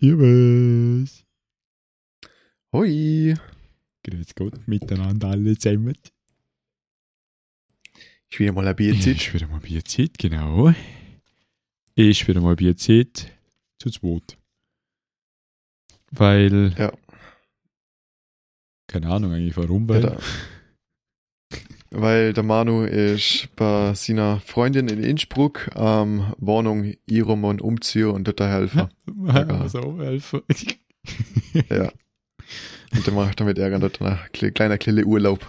Servus. Hoi. Grüß Gott miteinander alle zusammen. Ist wieder mal ein Bierzeit. Ist wieder mal Bierzeit, genau. Ist wieder mal Bierzeit zu zweit. Weil. Ja. Keine Ahnung eigentlich warum, weil. Ja, weil der Manu ist bei seiner Freundin in Innsbruck ähm, Wohnung ihrem und umziehen und dort helfen. Ja, so helfen. ja. Und der macht damit Ärger dort ein kleiner kleiner Urlaub.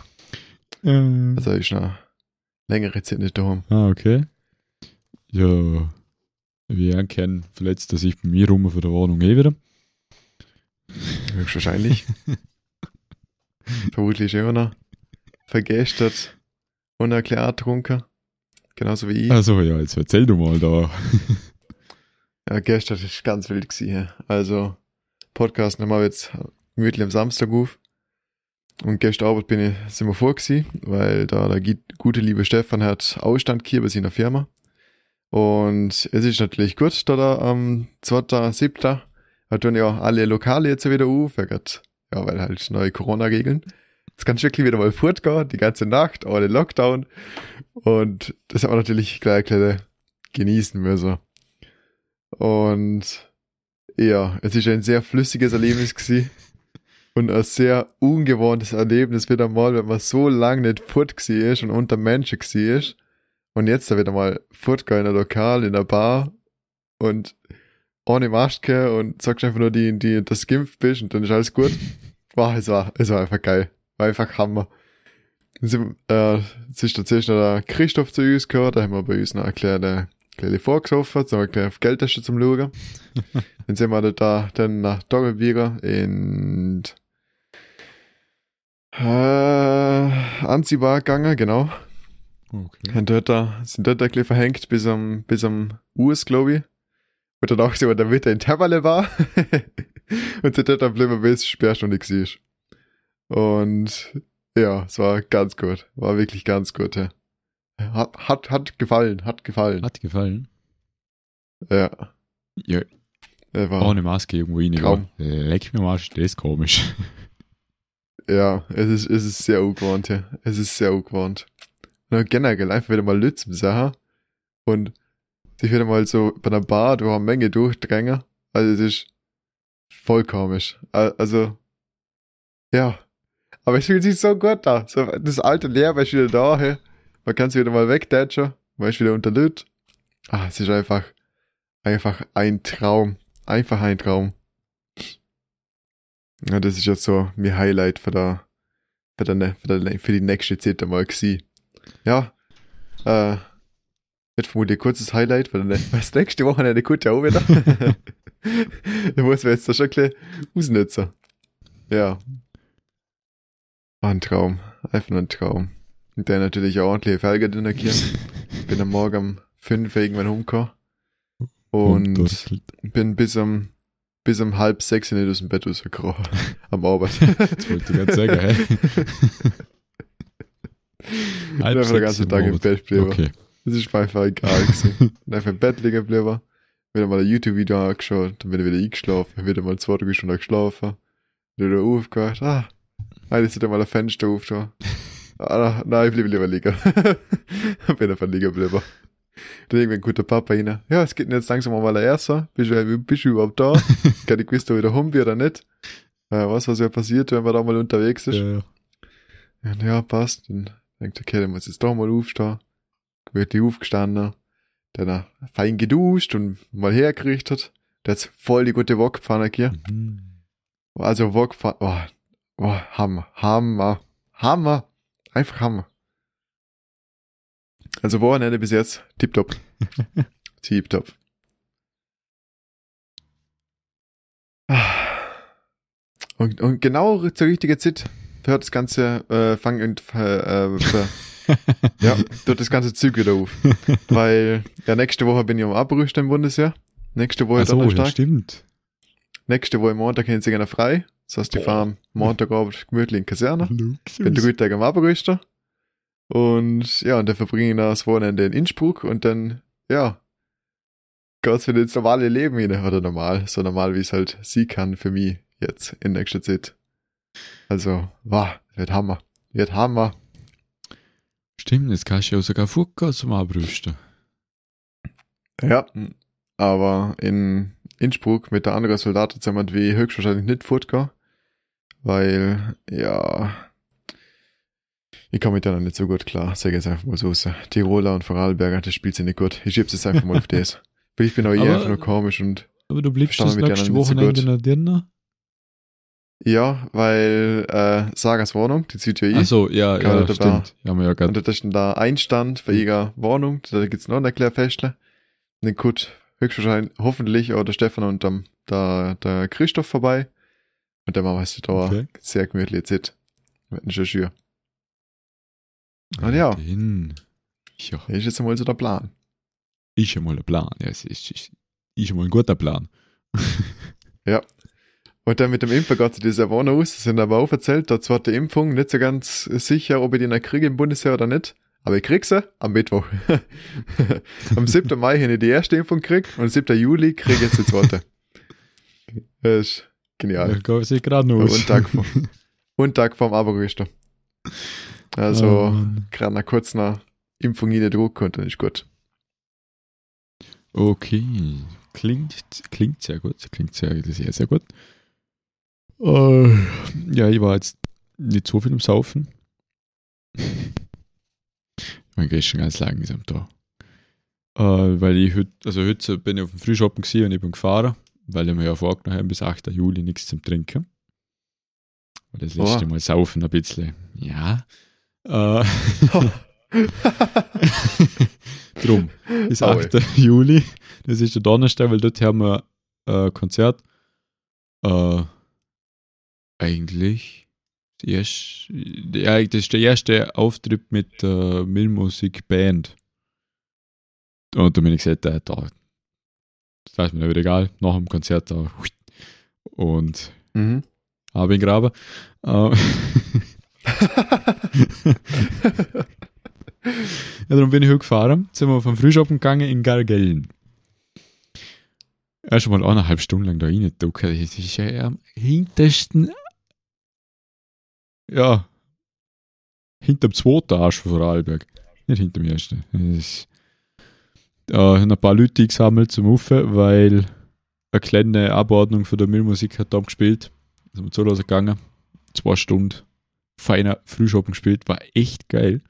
Äh. Also ist noch längere Zeit nicht daheim. Ah, okay. Ja. Wie ihr kennt, verletzt er sich bei mir rum für die Wohnung eh wieder. Höchstwahrscheinlich. Vermutlich immer noch vergestert und erklärt trunken. Genauso wie ich. Also ja, jetzt erzähl du mal da. ja, gestern ist ganz wild gewesen. Also, Podcast nehmen wir jetzt gemütlich am Samstag auf. Und gestern Abend bin ich, sind wir vor gewesen, weil da der gute liebe Stefan hat Ausstand hier bei seiner Firma. Und es ist natürlich gut, da da am 2.7. hat dann ja alle Lokale jetzt wieder auf, ja, weil halt neue Corona-Regeln. Jetzt kannst du wirklich wieder mal fortgehen, die ganze Nacht, ohne Lockdown. Und das hat man natürlich gleich, gleich genießen müssen. Und ja, es ist ein sehr flüssiges Erlebnis gewesen. Und ein sehr ungewohntes Erlebnis wieder mal, wenn man so lange nicht fort ist und unter Menschen ist. Und jetzt da wieder mal fortgehen in ein Lokal, in der Bar und ohne Maske und sagst einfach nur die, die, dass du geimpft bist und dann ist alles gut. Wow, es war, es war einfach geil. War einfach Hammer. Es äh, ist tatsächlich noch der Christoph zu uns gehört, da haben wir bei uns noch eine kleine, kleine vorgesoffen, so eine kleine Geldtasche zum Schauen. dann sind wir da dann nach Dogelbiger in äh, Anziehbar gegangen, genau. Okay. Und dort da, sind dort ein bisschen verhängt bis am, bis am US, glaube ich. Und dann auch so, der Mitte in Termale war. und sind dort dann bleiben, bis Sperrstunde war. Und ja, es war ganz gut. War wirklich ganz gut. Ja. Hat, hat, hat gefallen, hat gefallen. Hat gefallen. Ja. Ja. war Ohne Maske irgendwo rein. Traum. Leck mir mal, das ist komisch. Ja, es ist, es ist sehr ungewohnt, ja. Es ist sehr ungewohnt. Und generell einfach wieder mal Lützen Sachen und sich wieder mal so bei einer Bar durch eine Menge durchdrängen. Also es ist voll komisch. Also, ja. Aber es fühlt sich so gut da. So, das alte Leben ist wieder da, hey. Man kann es wieder mal wegdatschen. Man ist wieder unter Lüt. Ah, es ist einfach, einfach ein Traum. Einfach ein Traum. Ja, das ist jetzt so mein Highlight für, der, für, der, für, der, für die nächste Zeit einmal gewesen. Ja, äh, wird vermutlich ein kurzes Highlight, weil das nächste Wochenende kommt ja auch wieder. da muss man jetzt da schon ein bisschen ausnutzen. Ja. War ein Traum. Einfach nur ein Traum. Und der natürlich auch ordentliche Felge drin hier. bin am Morgen um 5 irgendwann rumgekommen. Und, und bin bis um bis um halb sechs nicht aus dem Bett rausgekrochen. am Abend. Das wollte ich gerade sagen, hä? halb einfach den ganzen Tag im Bett geblieben. Okay. Das ist mir einfach egal gewesen. einfach im Bett liegen geblieben. Wieder mal ein YouTube-Video angeschaut, dann bin ich wieder eingeschlafen, wieder mal zwei, drei Stunden geschlafen, wieder aufgewacht, ah, hat er mal ein Fenster aufgetan. Ah, nein, ich blieb lieber liegen. bin einfach liegen geblieben. Dann irgendwann ein guter Papa rein. Ja, es geht jetzt langsam mal der Erste. Bist du, bist du überhaupt da? Gar nicht gewusst, ob ich da rum bin oder nicht. Äh, was, was ja passiert, wenn man da mal unterwegs ist. Ja, ja. ja passt. Dann denkt okay, dann muss jetzt doch mal aufstehen. Wird die aufgestanden. Dann fein geduscht und mal hergerichtet. Der hat voll die gute Wokpfanne hier. Mhm. Also Wokpfanne, oh, oh, Hammer, Hammer, Hammer. Einfach Hammer. Also Wochenende bis jetzt tipptopp. tipptopp. Und, und genau zur richtigen Zeit hört das Ganze äh, fangen und äh, äh, ja, dort das ganze Zug wieder auf. Weil ja, nächste Woche bin ich am Abrüsten im Bundesjahr. Nächste Woche so, Donnerstag. Ja, stimmt. Nächste Woche Montag haben sie gerne frei. Das heißt, die fahren Montagabend gemütlich in die Kaserne. Bin drei Tage am Abrüsten. Und ja, und dann verbringe ich das Wochenende in Innsbruck und dann, ja, geht's wieder ins normale Leben rein. Oder normal, so normal, wie es halt sie kann für mich jetzt in nächster Zeit. Also, wow, wird Hammer. Wird Hammer. Stimmt, jetzt kannst du ja sogar Futter zum Abrüsten. Ja, aber in Innsbruck mit der anderen Soldaten zusammen wie höchstwahrscheinlich nicht fortgehen, weil, ja, ich komme mit denen nicht so gut klar, sage jetzt einfach mal so. Tiroler und Vorarlberger, das spielt sie nicht gut. Ich schieb's jetzt einfach mal auf das. Weil ich bin auch eher einfach nur komisch und Aber du Verstanden das mit nächste denen nicht so Wochenende gut. noch drinnen? ja, weil äh, Sagas Wohnung, die zieht ja eh. Achso, ja, ja, dabei- stimmt. Ja, haben wir ja gerade. Und da ist da Einstand für ihre Wohnung, da gibt's noch ein kleines Festle. Und dann kommt höchstwahrscheinlich, hoffentlich auch der Stefan und dann der, der Christoph vorbei. Und dann wir es da Okay. sehr gemütlich jetzt. Mit einem Schür. Und ja. Den. Ja, Das ist jetzt einmal so der Plan. ist schon mal ein Plan. Ja, es ist, ist, ist schon mal ein guter Plan. Und dann mit dem Impfen geht sie dieser Wohnung aus, sind aber auch erzählt, da zweite Impfung, nicht so ganz sicher, ob ich die noch kriege im Bundesheer oder nicht. Aber ich krieg sie am Mittwoch. am 7. Mai habe ich die erste Impfung gekriegt und am 7. Juli kriege ich jetzt die zweite. Das ist Ja. Genial. sich gerade noch aus. Und Tag vor, und Tag vorm Aberrüster. Also, Oh, gerade nach kurz nach Impfung in den Druck dann ist gut. Okay. Klingt, klingt sehr gut. Klingt sehr, sehr, sehr gut. Äh, ja, ich war jetzt nicht so viel im Saufen. Ich meine, gestern ganz langsam da. Äh, weil ich heute, also heute bin ich auf dem Frühshoppen gewesen und ich bin gefahren, weil ich mir ja vorgenommen habe, bis 8. Juli nichts zum Trinken. Und das letzte Oh. Mal saufen ein bisschen. Ja. Äh, Drum. Bis Aue. 8. Juli. Das ist der Donnerstag, weil dort haben wir äh, Konzert. Äh, eigentlich. Erste, ja, das ist der erste Auftritt mit der Millmusik Band. Und da bin ich gesagt, äh, da, das ist mir nicht egal, nach dem Konzert da. Und Mhm. habe ihn graben. Äh, ja, darum bin ich heute gefahren. Sind wir vom Frühschoppen gegangen in Gargellen. Erst mal eineinhalb Stunden lang da reingeduckt. Das ist ja am hintersten. Ja. Hinterm zweiten Arsch von Vorarlberg. Nicht hinterm ersten. Das ist, äh, ein paar Leute gesammelt zum Ufen, weil eine kleine Abordnung von der Müllmusik hat da gespielt. Sind wir zuhause gegangen. Zwei Stunden feiner Frühschoppen gespielt. War echt geil.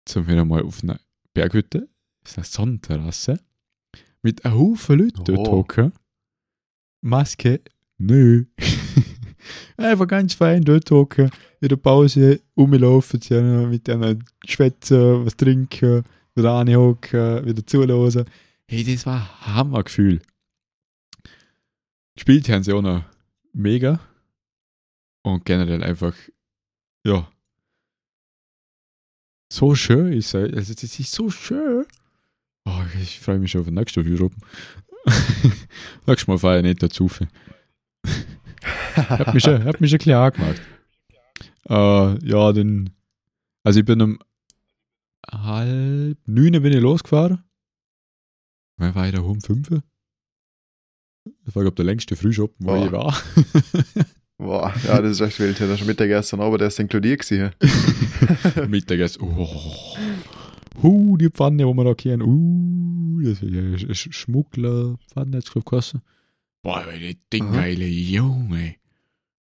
Jetzt sind wir wieder mal auf einer Berghütte. Das ist eine Sonnenterrasse. Mit einem Haufen Leuten dort Oh. hocken. Maske, nö. Einfach ganz fein dort hocken. In der Pause rumlaufen, mit denen schwätzen, was trinken, wieder anhocken, wieder zuhören. Hey, das war ein Hammergefühl. Gespielt haben sie auch noch mega. Und generell einfach, ja, so schön ist es. Also, das ist so schön. Oh, ich freue mich schon auf den nächsten Frühschoppen. Nächstes Mal fahre ich nicht dazu. hat mich schon, hat mich schon klar angemacht. Äh, ja, dann, also ich bin um halb neun bin ich losgefahren. Wer war ich da um fünf? Das war, glaube ich, der längste Frühschoppen, wo Boah. ich war. Boah, ja, das ist echt wild. Ja, da ist schon Mittagessen, aber der ist inkludiert gewesen. hier. Mittagessen. Oh. Uh, die Pfanne, wo wir da kennen. Uh, das ist ja Sch- Sch- Schmugglerpfanne, jetzt glaube ich gekostet. Boah, die Dinggeile, Junge.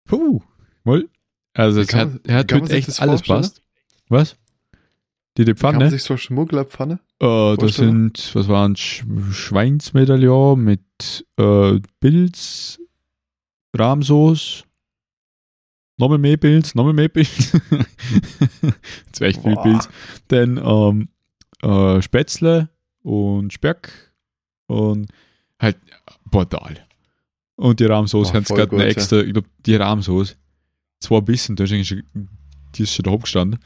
Puh. Mal. Also, es hat, hat heute echt das alles vorstellen? passt. Was? Die, die Kann man Pfanne? sich so Schmugglerpfanne? Äh, das sind, was waren Sch Schweinsmedaillon mit äh, Pilz, Rahmsoße, nochmal mehr Pilz, nochmal mehr Pilz. das war echt viel. Pilz. Dann ähm, äh, Spätzle und Speck und halt brutal. Und die Rahmsoße Boah, haben gerade eine ja. extra, ich glaube, die Rahmsoße, zwei Bissen, da ist eigentlich schon, die ist schon da gestanden.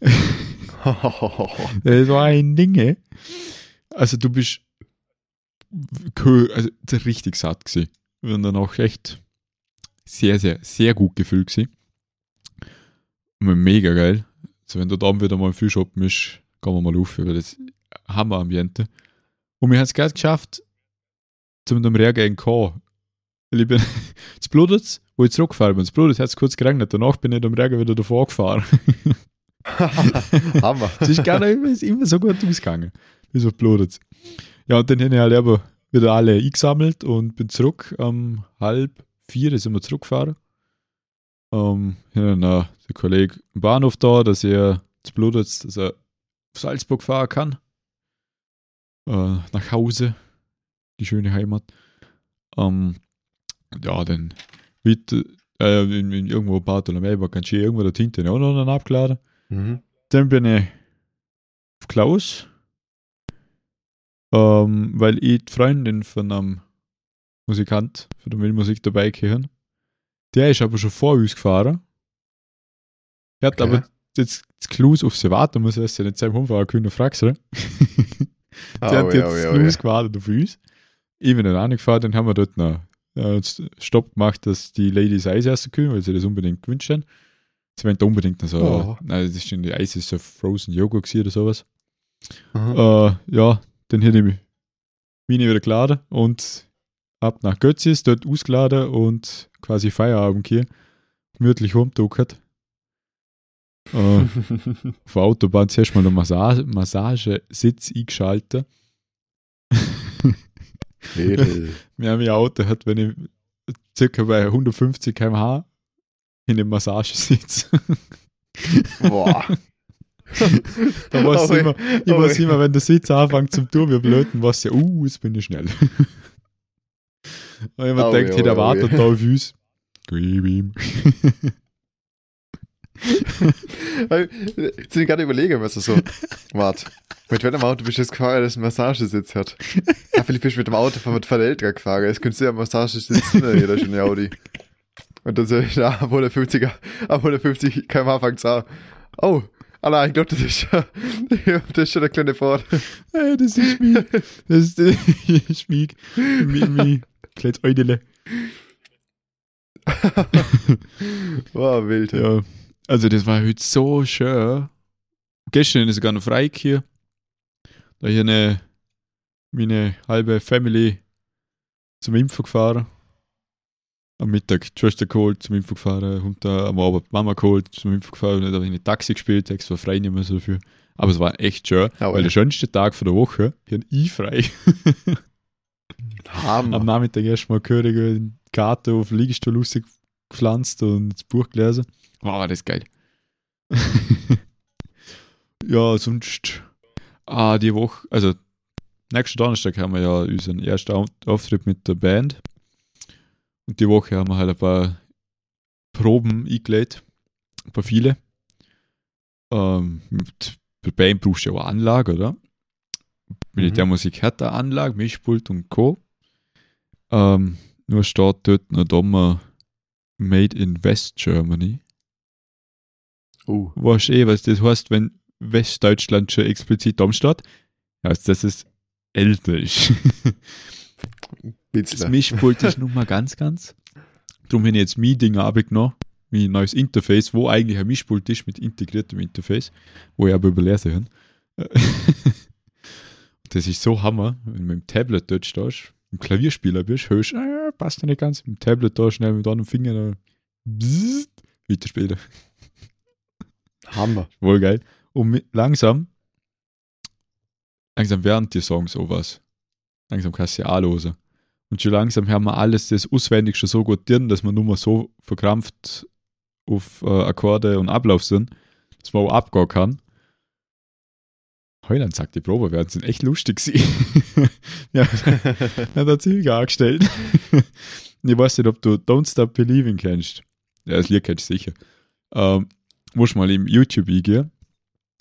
Das war ein Ding, ey. Also du bist also richtig satt gewesen. Und dann auch echt sehr, sehr, sehr gut gefühlt gewesen. Mega geil. Also wenn du da wieder mal viel shoppen ist, gehen wir mal auf, weil das Hammer-Ambiente. Und wir haben es gerade geschafft, zum dem Regen in K. Weil ich bin, es blutet wo ich zurückgefahren bin. Es blutet, hat es kurz geregnet. Danach bin ich am Regen wieder davor gefahren. Hammer. Es ist gar nicht immer, so gut ausgegangen. Bis auf blutet. Ja, und dann habe ich halt aber wieder alle eingesammelt und bin zurück. Um halb vier sind wir zurückgefahren. Um, ja, dann äh, der Kollege im Bahnhof da, dass er zu blutet, dass er auf Salzburg fahren kann. Äh, nach Hause. Die schöne Heimat. Um, ja, dann mit, äh, in, in irgendwo Bartolomei war ganz schön irgendwo da Tinte auch noch dann abgeladen. Mhm. Dann bin ich auf Klaus, ähm, weil ich die Freundin von einem Musikant, von der Musik dabei gehören. Der ist aber schon vor uns gefahren. Er hat Okay. aber jetzt das Klaus auf sie warten muss, er ja nicht selber umfahren können, fragst du. Oh, Der hat jetzt oh, das oh, Klaus gewartet auf uns. Ich bin dann auch nicht gefahren, dann haben wir dort noch äh, Stopp gemacht, dass die Ladies Eis essen können, weil sie das unbedingt gewünscht haben. Sie wollten unbedingt noch so, Oh. nein, das ist schon die Eis ist so Frozen Joghurt oder sowas. Äh, ja, dann hätte ich meine wieder geladen und ab nach Götzis, dort ausgeladen und quasi Feierabend hier gemütlich rumgeduckert. Äh, auf der Autobahn zuerst mal den Massage, Massagesitz eingeschaltet. Wir haben ein Auto, hat, wenn ich circa bei 150 km/h in dem Massagesitz. Boah. Da es Oh, immer, ich oh, weiß immer, wenn der Sitz anfängt zum Tun, wie blöd, dann was ja, uh, jetzt bin ich schnell. Ich mir Oh, denkt, hey, der wartet da auf uns. Gib ihm. Weil, Jetzt bin ich gerade überlegen, was du so. Warte. Mit welchem Auto bist du jetzt gefahren, das einen Massagesitz hat? Ja, vielleicht bist du mit dem Auto von von der Eltern gefahren. Jetzt könntest du ja einen Massagesitz ne, jeder schon Audi. Und dann so, ja, ab 150, ab 150 km/h fängt's an. Oh, allein, ich glaube, das ist schon, das ist schon eine kleine Fahrt. Hey, das ist mich. Das ist, ist mich. Mich, mich. Kleines Eudele. Wow, wild. Ja. Also das war heute so schön. Gestern ist sogar noch frei hier. Da hier eine, meine halbe Family zum Impfen gefahren. Am Mittag die Schwester geholt, zum Impfen gefahren. Und da am Abend die Mama geholt, zum Impfen gefahren. Und dann habe ich ein Taxi gespielt, extra frei nicht mehr so dafür. Aber es war echt schön, Aber weil ja. der schönste Tag von der Woche, hier ein I frei. Am Hammer. Nachmittag erstmal gehörig in Garten auf den Liegestuhl gepflanzt und das Buch gelesen. Wow, das ist geil. ja, sonst, ah, die Woche, also nächsten Donnerstag haben wir ja unseren ersten Au- Auftritt mit der Band. Und die Woche haben wir halt ein paar Proben eingelegt. Ein paar viele. Ähm, der Band brauchst du ja auch Anlage, oder? Militärmusik hat eine Anlage, Mischpult und Co. Ähm, nur steht dort noch Dommer Made in West Germany. Uh, Weißt eh, was das heißt, wenn Westdeutschland schon explizit da steht? Heißt, dass es älter ist. Das Witzler. Mischpult ist nun mal ganz, ganz. Darum habe ich jetzt mein Ding abgenommen, mein neues Interface, wo eigentlich ein Mischpult ist mit integriertem Interface, wo ich aber überlesen kann. das ist so Hammer, wenn du mit dem Tablet dort stehst, im Klavierspieler bist, hörst du, äh, passt ja nicht ganz, mit dem Tablet da schnell mit einem Finger da, bzzzt, weiterspielen. Hammer. Wohl geil. Und mit, langsam, langsam werden die Songs auch was. Langsam kannst du sie anhören. Und schon langsam haben wir alles das auswendig schon so gut drin, dass wir nur mal so verkrampft auf äh, Akkorde und Ablauf sind, dass man auch abgehen kann. Heuland sagt, die Probe werden sind echt lustig sie. ja, er hat ziemlich angestellt. ich weiß nicht, ob du Don't Stop Believing kennst. Ja, das Lied kennst du sicher. Ähm, musst mal im YouTube eingehen.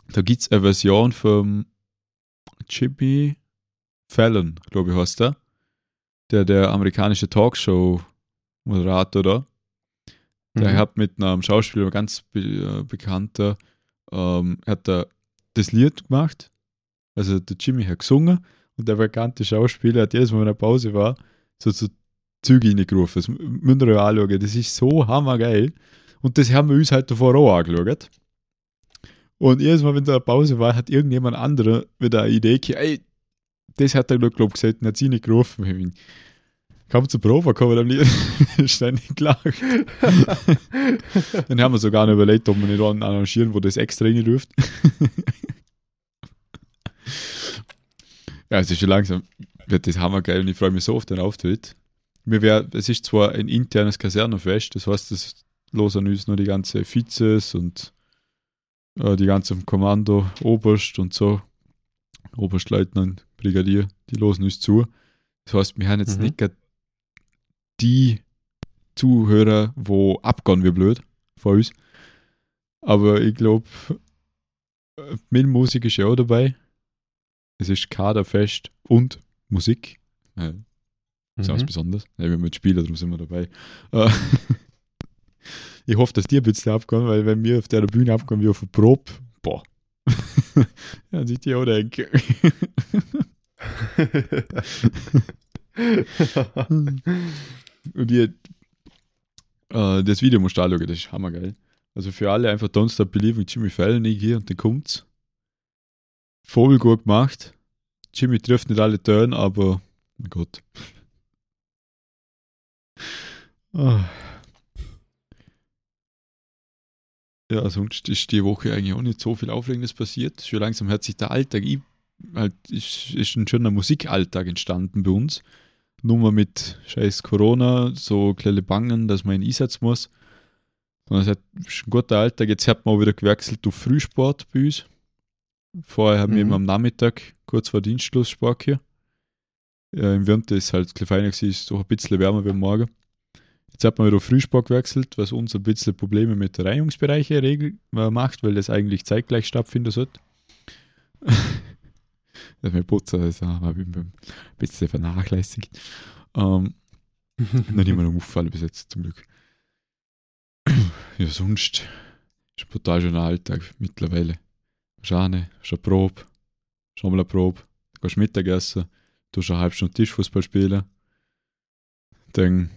Da gibt es eine Version vom Jimmy Fallon, glaube ich, heißt der. Der, der amerikanische Talkshow-Moderator da. Der Mhm. hat mit einem Schauspieler, ganz be äh, bekannter, ähm, hat er das Lied gemacht. Also der Jimmy hat gesungen und der bekannte Schauspieler hat jedes Mal, wenn er Pause war, so so Züge reingerufen. Das m- müsst ihr euch anschauen. Das ist so hammergeil. Und das haben wir uns halt davor auch angeschaut. Und jedes Mal, wenn da eine Pause war, hat irgendjemand anderer wieder eine Idee gehabt, ey, das hat er, glaube ich, gesagt und hat sie nicht gerufen. Ich bin, Kaum zur Probe kommen am liebsten ständig gelacht. Dann haben wir sogar noch überlegt, ob wir nicht einen arrangieren, wo das extra reinruft. ja, es ist schon langsam, wird das hammergeil und ich freue mich so auf den Auftritt. Mir wär, es ist zwar ein internes Kasernenfest, das heißt, das losen uns nur die ganze Vizes und äh, die ganze Kommando, Oberst und so, Oberstleutnant, Brigadier, die losen uns zu. Das heißt, wir haben jetzt Mhm. nicht die Zuhörer, wo abgehen wie blöd von uns. Aber ich glaube, mit Musik ist ja auch dabei. Es ist Kaderfest und Musik. Ja, ist auch was Mhm. Besonderes. Ja, wir mit Spieler, darum sind wir dabei. Äh, ich hoffe, dass die ein bisschen abgehen, weil wenn wir auf der Bühne abgehen wie auf der Probe, boah. dann sieht die auch denken. Und die, äh, das Video musst du anschauen, das ist hammergeil. Also für alle einfach Don't Stop Believing, Jimmy Fallon, ich gehe und dann kommt's. Voll gut gemacht. Jimmy trifft nicht alle Töne, aber mein Gott. Ah. Ja, sonst ist die Woche eigentlich auch nicht so viel Aufregendes passiert. Schon langsam hat sich der Alltag, halt, ist, ist ein schöner Musikalltag entstanden bei uns. Nur mal mit scheiß Corona, so kleine Bangen, dass man in Einsatz muss. Und es hat ist ein guter Alltag. Jetzt hat man auch wieder gewechselt auf Frühsport bei uns. Vorher haben wir Mhm. immer am Nachmittag, kurz vor Dienstschluss, Sport hier. Ja, Im Winter ist halt ein bisschen feiner gewesen, ist doch ein bisschen wärmer wie am Morgen. Jetzt hat man wieder auf Frühsport gewechselt, was uns ein bisschen Probleme mit der Reinigungsbereiche regel, äh, macht, weil das eigentlich zeitgleich stattfinden sollte. dass wir putzen, das habe ich ein bisschen vernachlässigt. Ähm, noch nicht mal auffallen bis jetzt, zum Glück. Ja, sonst ist ein total schöner Alltag mittlerweile. Schane, schon Probe, schon mal eine Probe, dann gehst du Mittagessen, du eine halbe Stunde Tischfußball spielen, dann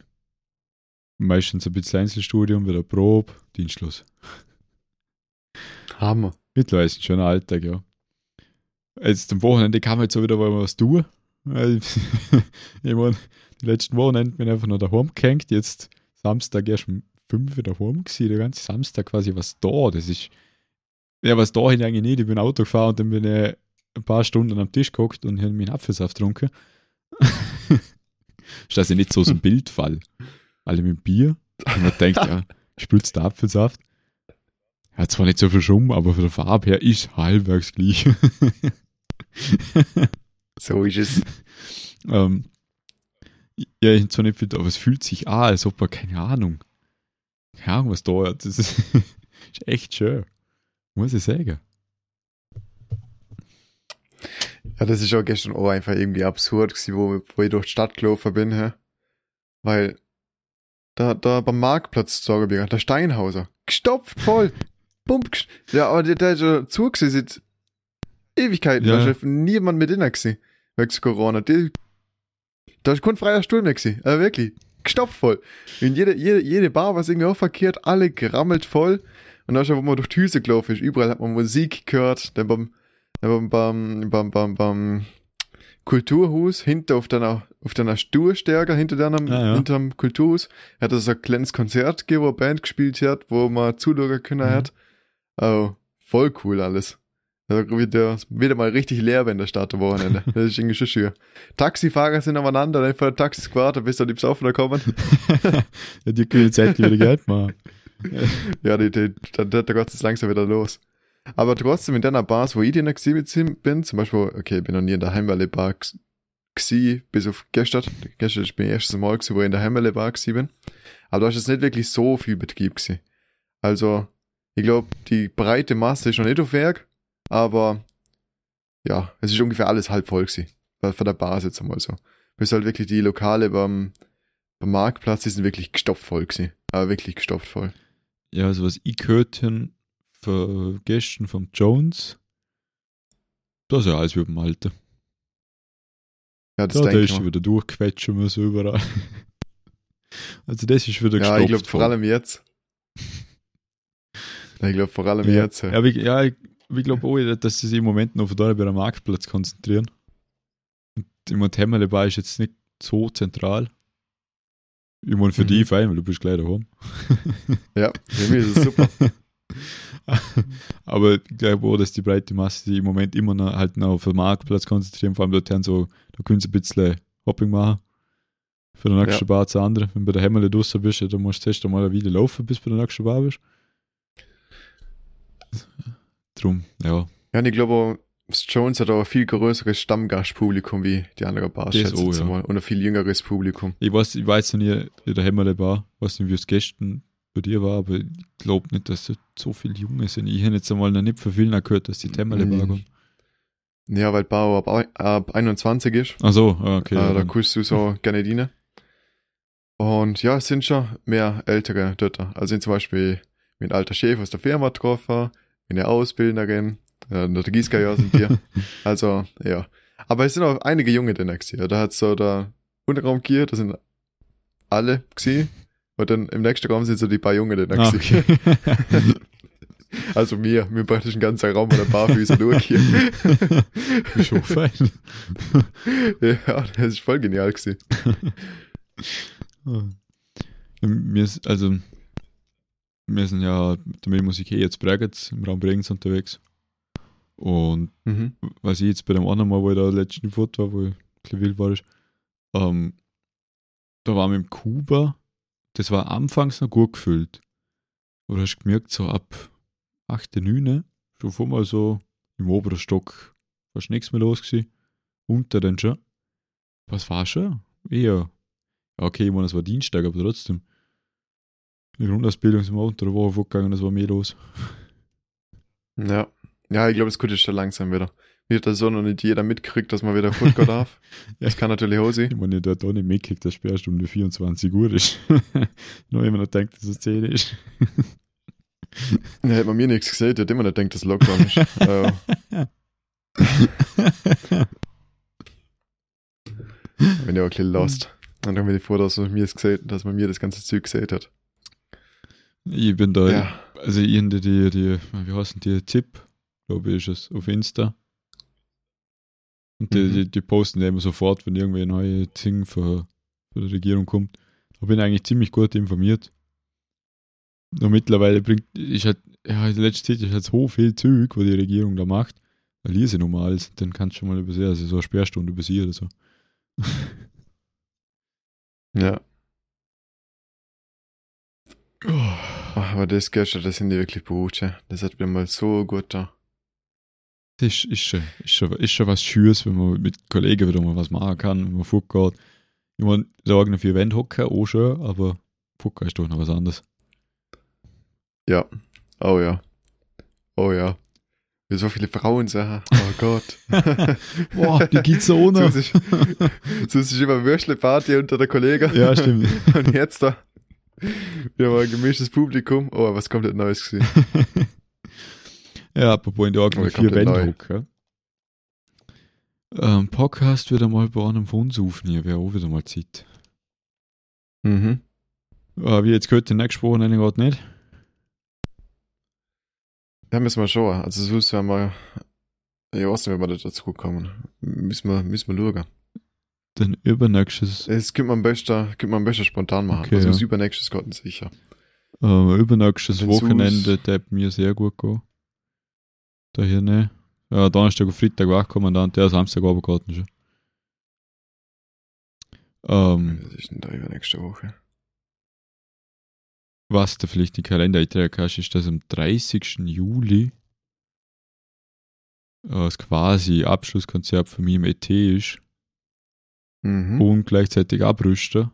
meistens ein bisschen Einzelstudium, wieder Probe, Dienstschluss. Hammer. Mittlerweile ist ein schöner Alltag, ja. Jetzt am Wochenende kann man jetzt auch wieder mal was tun. Ich meine, die letzten Wochenende bin ich einfach noch daheim gehängt. Jetzt Samstag erst um 5 Uhr daheim gewesen. Der ganze Samstag quasi was da. Das ist, ja, was da hin eigentlich nicht. Ich bin Auto gefahren und dann bin ich ein paar Stunden am Tisch gehockt und habe meinen Apfelsaft getrunken. ist das ja nicht so so ein Bildfall. Alle mit Bier. Und man denkt, ja, spülst der Apfelsaft. Hat zwar nicht so viel Schumm, aber von der Farbe her ist halbwegs gleich. So ist es. ähm, ja, ich zwar nicht viel, aber es fühlt sich an, als ob er, keine Ahnung, keine Ahnung, was da hat. Das ist, ist echt schön. Muss ich sagen. Ja, das ist auch gestern auch einfach irgendwie absurd gewesen, wo, wo ich durch die Stadt gelaufen bin, hä? Weil da, da beim Marktplatz sagen wir, der Steinhauser, gestopft voll. Pump, gest- ja, aber der, der ist ja zu gewesen seit Ewigkeiten, Ja. da ist niemand mit drin gewesen, wegen Corona. Die, da ist kein freier Stuhl mehr gewesen, aber wirklich, gestopft voll. Und jede, jede, jede Bar war irgendwie auch verkehrt, alle gerammelt voll. Und da ist ja, wo man durch die Hüse gelaufen ist, überall hat man Musik gehört, dann beim, dann beim, beim, beim, beim Kulturhus, hinter auf deiner, auf deiner Sturstärke, hinter deinem, Ah, ja. hinter dem Kulturhus, hat es ein kleines Konzert gegeben, wo eine Band gespielt hat, wo man zuschauen können Mhm. hat. Oh, voll cool alles. Da wird der wieder mal richtig leer in der Stadt am Wochenende. Das ist irgendwie schon schön. Taxifahrer sind aneinander, dann vor der Taxis gewartet, bis dann die Besoffener kommen. ja, die können jetzt endlich wieder Geld machen. Ja, die, die, dann da geht es langsam wieder los. Aber trotzdem in deiner Bars, wo ich drin gewesen bin, zum Beispiel, okay, ich bin noch nie in der Heimwelle Bar gs- gsi, bis auf gestern. Gestern ist mein erstes Mal gewesen, wo ich in der Heimwelle Bar gsi bin. Aber da ist jetzt nicht wirklich so viel Betrieb gewesen. Also, ich glaube, die breite Masse ist noch nicht auf Werk, aber ja, es ist ungefähr alles halb voll gewesen. Von der Bar jetzt einmal so. Bis halt wirklich die Lokale beim, beim Marktplatz, die sind wirklich gestopft voll gewesen. Aber wirklich gestopft voll. Ja, also was ich gehört habe von gestern vom Jones, das ist ja alles wie beim Alten. Ja, das Da, da denke ist ich schon mal. wieder durchquetschen müssen überall. Also das ist wieder Ja, ich glaube vor allem jetzt. Ich glaube vor allem Ja. jetzt. Ja, ich, ja, ich, ich glaube auch, dass sie sich im Moment noch von da bei am Marktplatz konzentrieren. Und im Hemmele Bar ist jetzt nicht so zentral. Ich meine, für Mhm. dich fein, weil du bist gleich daheim. Ja, für mich ist es super. Aber ich glaube auch, dass die breite Masse sich im Moment immer noch halt noch auf den Marktplatz konzentrieren, vor allem dort haben so, da können sie ein bisschen Hopping machen. Für den nächsten Ja. Bar zu anderen. Wenn du bei der Hemmele draußen bist, dann musst du zuerst einmal Weile laufen, bis du bei der nächsten Bar bist. Drum, ja. Ja, und ich glaube, Jones hat auch ein viel größeres Stammgastpublikum wie die anderen Bars, Das schätze ich ja. mal. Und ein viel jüngeres Publikum. Ich weiß, ich weiß noch nie in der Hemmele Bar, weiß nicht, wie es gestern bei dir war, aber ich glaube nicht, dass da so viele Junge sind. Ich habe jetzt einmal noch nicht von vielen gehört, dass die Hemmele Bar Mhm. kommen. Ja, weil Bau ab, ab 21 ist. Ach so, ah, okay. äh, ja, da kannst du so gerne dienen. Und ja, es sind schon mehr ältere dort. Also sind zum Beispiel mein alter Chef aus der Firma getroffen, meine Ausbildnerin, äh, der Gießgeier sind die. Also, ja. Aber es sind auch einige Junge drin gewesen. Da hat so der Unterraum hier, da sind alle gesehen. Und dann im nächsten Raum sind so die paar Junge Ah, gewesen. okay. Also mir, mir praktisch ein ganzer Raum oder ein paar Füße durch hier. Schon fein. ja, das ist voll genial gewesen. Mir ist, also, wir sind ja mit der Musik eh jetzt Bregenz, im Raum Bregenz unterwegs. Und Mhm. was ich jetzt bei dem anderen Mal, wo ich da letzten Foto war, wo ich wild war, ist, ähm, da war mit dem Kuba, das war anfangs noch gut gefüllt. Aber du hast gemerkt, so ab 8., 9. schon vor mal so im oberen Stock fast nichts mehr los gewesen. Unter dann schon. Was war schon? Eher. Ja, okay, ich meine, es war Dienstag, aber trotzdem. In der Grundausbildung sind wir unter der Woche vorgegangen, es war mehr los. Ja. Ja, ich glaube, es könnte schon langsam wieder. Wird das so noch nicht jeder mitkriegt, dass man wieder Football darf. Das kann natürlich auch sein. Ich meine, auch nicht mitgekriegt, dass Sperrstunde 24 Uhr ist. Nur immer noch denkt, dass es 10 ist. Ja, hätte man mir nichts gesehen, der hat immer nicht gedacht, dass Lockdown ist. äh, bin ja auch ein bisschen lost. Und dann bin ich froh, dass man mir, das gesehen, dass man mir das ganze Zeug gesehen hat. Ich bin da, Ja. also ich die, die, die, wie heißen die, Tipp, glaube ich, ist es, auf Insta. Und die, Mhm. die, die posten immer sofort, wenn irgendwie ein neues Ding von, von der Regierung kommt. Da bin ich eigentlich ziemlich gut informiert. Nur mittlerweile bringt, ist halt, ja, in letzter Zeit ist halt so viel Zeug, was die Regierung da macht. Weil ihr sie normal ist, dann kannst du schon mal übersehen, also so eine Sperrstunde übersehen oder so. Ja. Ach, aber das gestern, das sind die wirklich ja. Das hat mir mal so gut da. Das ist, ist, schon, ist, schon, ist schon was Schönes, wenn man mit Kollegen wieder mal was machen kann, wenn man fortgeht. Ich meine, sagen auf Event hocken auch schon, aber Fucker ist doch noch was anderes. Ja. Oh ja. Oh ja. Wie so viele Frauen sagen. Oh Gott. Boah, die gibt's ohne. ist, so ist immer Würstle-Party unter der Kollegen. Ja, stimmt. Und jetzt da. Wir haben ein gemischtes Publikum. Oh, was kommt denn Neues gesehen? ja, apropos in der auf vier komplett Wände neu. hocken. Ähm, Podcast wieder mal bei einem von uns aufnehmen, wäre auch wieder mal Zeit. Mhm. Äh, wie jetzt gehört, den nächsten Wochenende geht nicht. Ja, müssen wir schauen. Also sonst werden wir. Ich weiß nicht, wenn wir da dazu kommen. Müssen wir, müssen wir schauen. Dann übernächstes, Es gibt man am besten, gibt man am besten spontan machen. Okay, also ja. das übernächstes Gott sicher. äh, übernächstes Wenn's Wochenende, der mir sehr gut gehen. Daher ne. Ja, Donnerstag und Freitag wachkommen dann, der Samstag aber gerade schon. Ähm, Das ist denn da übernächste Woche. was du vielleicht in den Kalender eintragen kannst, ist, dass am 30. Juli äh, das quasi Abschlusskonzert von mir im ET ist Mhm. und gleichzeitig abrüsten.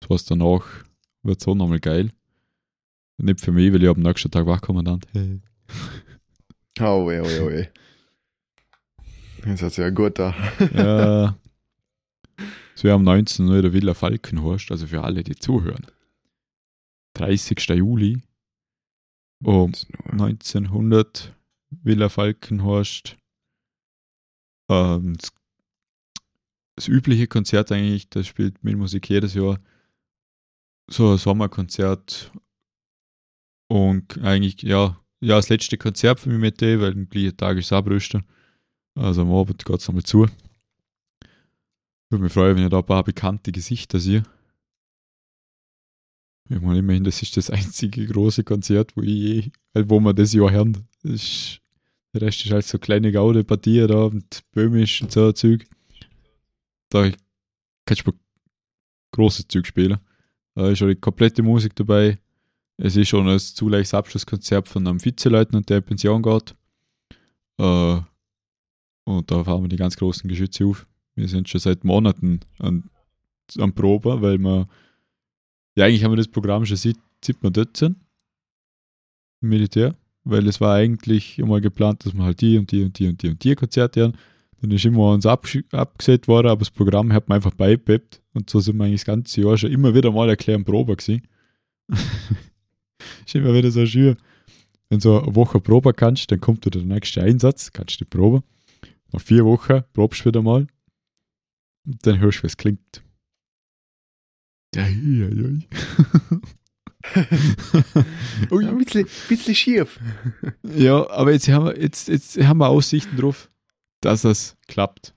Das heißt danach wird es auch nochmal geil. Nicht für mich, weil ich am nächsten Tag wachkommen dann. Hey. Oh, weh, oh, weh, oh. Das hat ja gut da. Ja. Es wäre am 19. Uhr der Villa Falkenhorst, also für alle, die zuhören. 30. Juli um 1900 Villa Falkenhorst. Ähm, das, das übliche Konzert eigentlich, das spielt mit Musik jedes Jahr. So ein Sommerkonzert. Und eigentlich, ja, ja, das letzte Konzert für mich mit dem, weil am gleichen Tag ist es abrüsten. Also am Abend geht es nochmal zu. Würde mich freuen, wenn ich da ein paar bekannte Gesichter sehe. Ich meine, immerhin, das ist das einzige große Konzert, wo ich je, äh, wo wir das Jahr hören. Das ist, der Rest ist halt so kleine gaude Partien da mit Böhmisch und so ein Zeug. Da kannst du großes Zeug spielen. Da ist schon die komplette Musik dabei. Es ist schon ein zuleichtes Abschlusskonzert von einem Vizeleutnant, der in Pension geht. Äh, und da fahren wir die ganz großen Geschütze auf. Wir sind schon seit Monaten an, an Probe, weil wir ja, eigentlich haben wir das Programm schon seit, seit wir dort sind. Im Militär. Weil es war eigentlich immer geplant, dass wir halt die und die und die und die und die Konzerte haben. Dann ist immer uns abgesetzt worden, aber das Programm hat man einfach beibebt. Und so sind wir eigentlich das ganze Jahr schon immer wieder mal erklären Probe gewesen. ist immer wieder so schön. Wenn du eine Woche Probe kannst, dann kommt wieder der nächste Einsatz, kannst du die Probe. Nach vier Wochen probst du wieder mal. Und dann hörst du, wie es klingt. Ja, ja, ja. Ui. Ein bisschen, bisschen schief. ja, aber jetzt haben, wir, jetzt, jetzt haben wir Aussichten drauf, dass es klappt.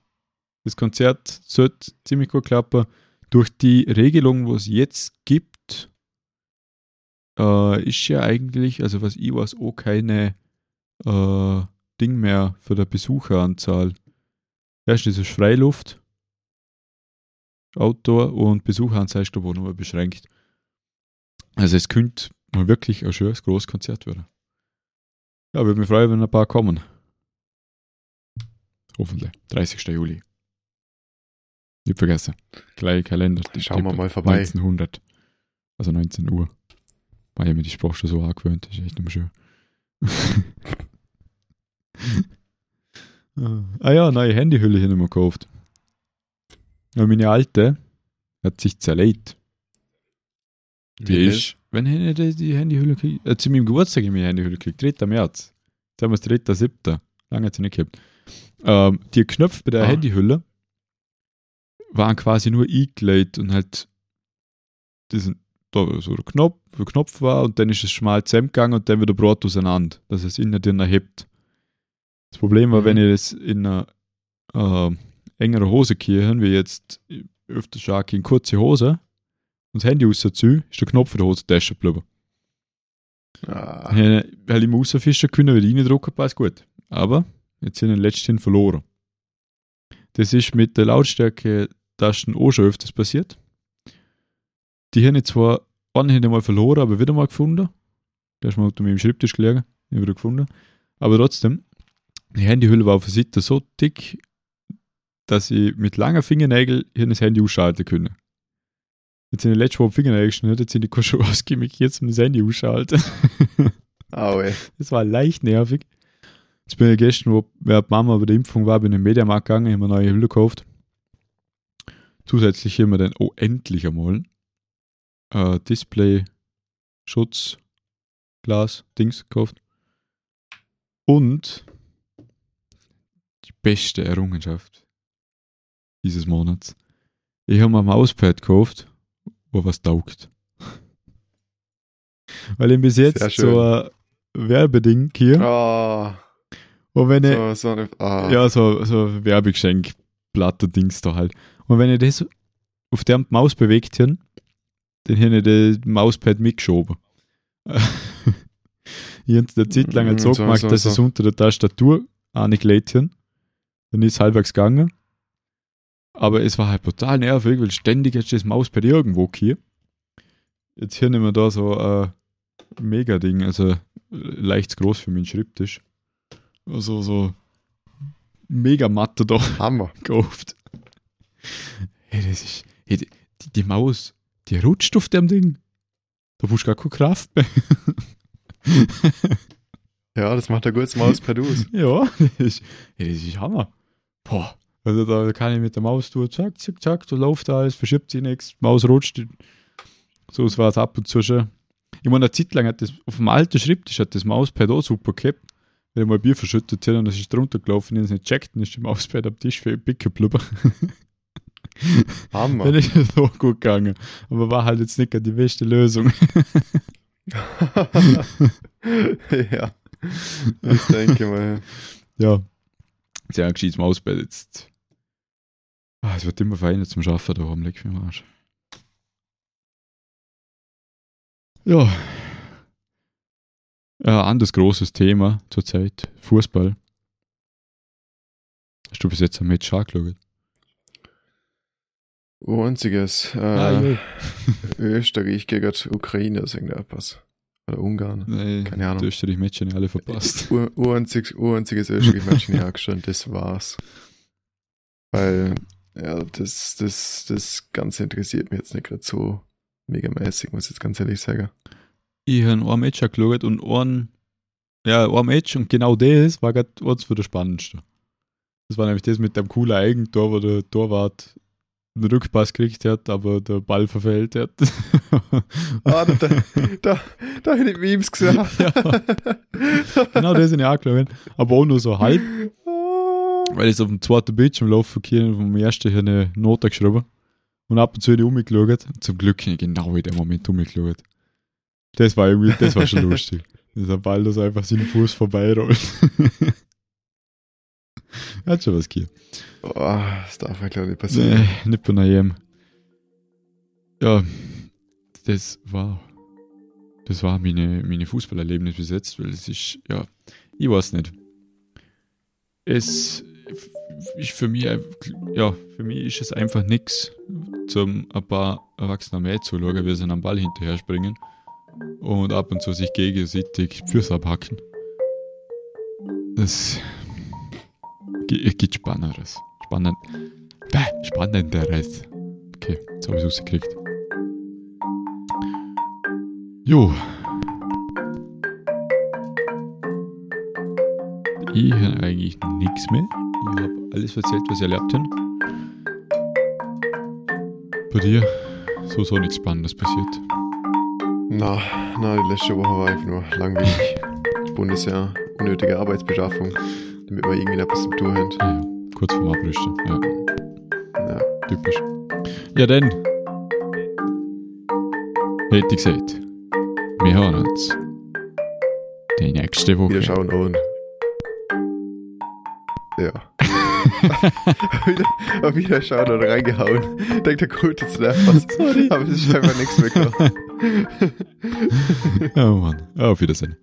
Das Konzert sollte ziemlich gut klappen. Durch die Regelung, was es jetzt gibt, äh, ist ja eigentlich, also was ich weiß, auch keine äh, Ding mehr für die Besucheranzahl. Erst ist Freiluft Outdoor und Besucheranzahl ist da wo nur beschränkt. Also es könnte wirklich ein schönes, großes Konzert werden. Ja, würde mich freuen, wenn ein paar kommen. Hoffentlich. 30. Juli. Nicht vergessen. Gleich Kalender. Schauen wir mal vorbei. 1900. Also 19 Uhr. Weil ich mir die Sprache schon so angewöhnt. Das ist echt immer schön. ah ja, neue Handyhülle hier nicht mehr gekauft. Ja, meine alte hat sich zerlegt. Die Wie ist, wenn ich die, die Handyhülle kriege, äh, zu meinem Geburtstag habe ich meine Handyhülle gekriegt, 3. März. Jetzt haben wir es 3.7. Lange hat sie nicht gehabt. Ähm, die Knöpfe bei der Ah. Handyhülle waren quasi nur eingelegt und halt diesen, da so der Knopf, der Knopf war und dann ist es schmal zusammengegangen und dann wieder Brot auseinander, dass es innen drin erhebt. Das Problem war, Mhm. wenn ich das in einer äh, engeren Hose kirchen, wie jetzt öfter stark in kurze Hose und das Handy rausziehe, ist der Knopf in der Hosentasche geblieben. Ah, Äh, Weil ich rausfischen können, weil ich reindrücken, passt gut. Aber jetzt sind wir letztendlich verloren. Das ist mit der Lautstärke-Tasten auch schon öfters passiert. Die habe ich zwar einen mal verloren, aber wieder mal gefunden. Der ist mal unter meinem Schreibtisch gelegen, ich wieder gefunden. Aber trotzdem, die Handyhülle war auf der Seite so dick, dass ich mit langen Fingernägeln hier das Handy ausschalten können. Jetzt sind die letzte Woche Fingernägel geschnitten, jetzt sind die schon ausgemacht, jetzt um das Handy ausschalten. au, ey. Das war leicht nervig. Jetzt bin ich gestern, wo während Mama bei der Impfung war, bin ich in den Mediamarkt gegangen, habe mir neue Hülle gekauft. Zusätzlich haben wir dann, oh, endlich einmal, äh, Display, Schutz, Glas, Dings gekauft. Und die beste Errungenschaft dieses Monats. Ich habe mir ein Mauspad gekauft, wo was taugt. Weil ich bis jetzt so ein Werbeding hier, Ah, wo wenn ich, so, so eine, ah. ja, so, so ein Werbegeschenk, Platter-Dings da halt. Und wenn ich das auf der Maus bewegt hin, dann hätte ich das Mauspad mitgeschoben. ich habe es eine Zeit lang Mm, so, so, gemacht, so, dass so. es unter der Tastatur angelegt hin. Dann ist es halbwegs gegangen. Aber es war halt total nervig, weil ständig du das Mauspad irgendwo hier. Jetzt hier nehmen wir da so ein Mega-Ding, also leicht groß für meinen Schreibtisch. Also so mega Matte da Hammer. gekauft. Hey, das ist. Hey, die, die Maus, die rutscht auf dem Ding. Da brauchst du gar keine Kraft mehr. Ja, das macht ein gutes Mauspad aus. ja, das ist, hey, das ist Hammer. Boah. Also da kann ich mit der Maus tun, zack, zack, zack, da läuft alles, verschiebt sich nichts, Maus rutscht. So es war es ab und zu schon. Ich meine, eine Zeit lang hat das, auf dem alten Schreibtisch hat das Mauspad auch super gehabt. Wenn ich mal Bier verschüttet und das ist drunter gelaufen, ich habe es nicht gecheckt, dann ist das Mauspad am Tisch für Picke geblieben. Hammer. Dann ist es auch gut gegangen. Aber war halt jetzt nicht die beste Lösung. ja. Ich denke mal. ja. Sehr gescheites Mauspad jetzt. Ah, es wird immer feiner zum Schaffen da oben, leck mich am Arsch. Ja. Ein anderes großes Thema zurzeit, Fußball. Hast du bis jetzt ein Match angeschaut? Einziges. Äh, Ah. Österreich gegen Ukraine ist irgendetwas. Oder Ungarn. Nein, Keine Ahnung. Matches nicht alle verpasst. Ureinziges Österreich-Match nicht angeschaut, das war's. Weil, ja, das, das, das Ganze interessiert mich jetzt nicht gerade so megamäßig, muss ich jetzt ganz ehrlich sagen. Ich habe ein Match angeschaut und ein, ja, ein Match und genau das war gerade eins für das Spannendste. Das war nämlich das mit dem coolen Eigentor, wo der Torwart einen Rückpass gekriegt hat, aber der Ball verfehlt hat. Ah, da, da, da, habe ich Memes gesehen. Ja. genau das habe ich angeschaut. Aber auch nur so halb, Ah. weil ich auf dem zweiten Bildschirm laufe, hier vom ersten hier eine Note geschrieben und ab und zu habe ich umgeschaut. Zum Glück habe ich genau in dem Moment umgeschaut. Das war irgendwie, das war schon lustig. Dieser Ball, das einfach seinen Fuß vorbeirollt. Hat schon was gegeben. Oh, das darf mir, glaube ich, nicht passieren. Nee, nicht bei einem. Ja, das war, das war meine, meine Fußballerlebnis bis jetzt, weil es ist, ja, ich weiß nicht. Es ist für mich, ja, für mich ist es einfach nichts, zum ein paar erwachsene Mädchen zu schauen, wie sie am Ball hinterher springen und ab und zu sich gegenseitig Füße abhacken. Gi- gibt Spannenderes. Spannend. Bäh, Spannenderes. Okay, jetzt habe ich es rausgekriegt. Jo. Ich habe eigentlich nichts mehr. Ich habe alles erzählt, was ich erlebt habe. Bei dir? So, so nichts Spannendes passiert. Na, na, die letzte Woche war einfach nur langweilig. Bundesjahr, unnötige Arbeitsbeschaffung, damit wir irgendwie zum Tun haben. Ah ja, kurz vorm Abrüsten. Ja, Ja. typisch. Ja, dann. Hätte ich gesagt. Wir hören uns. Die nächste Woche. Wieder schauen und. Ja. wieder, wieder schauen und reingehauen. Denkt der gut jetzt nervt was. Sorry. Aber es ist einfach nichts mehr. oh Mann. Auf Wiedersehen.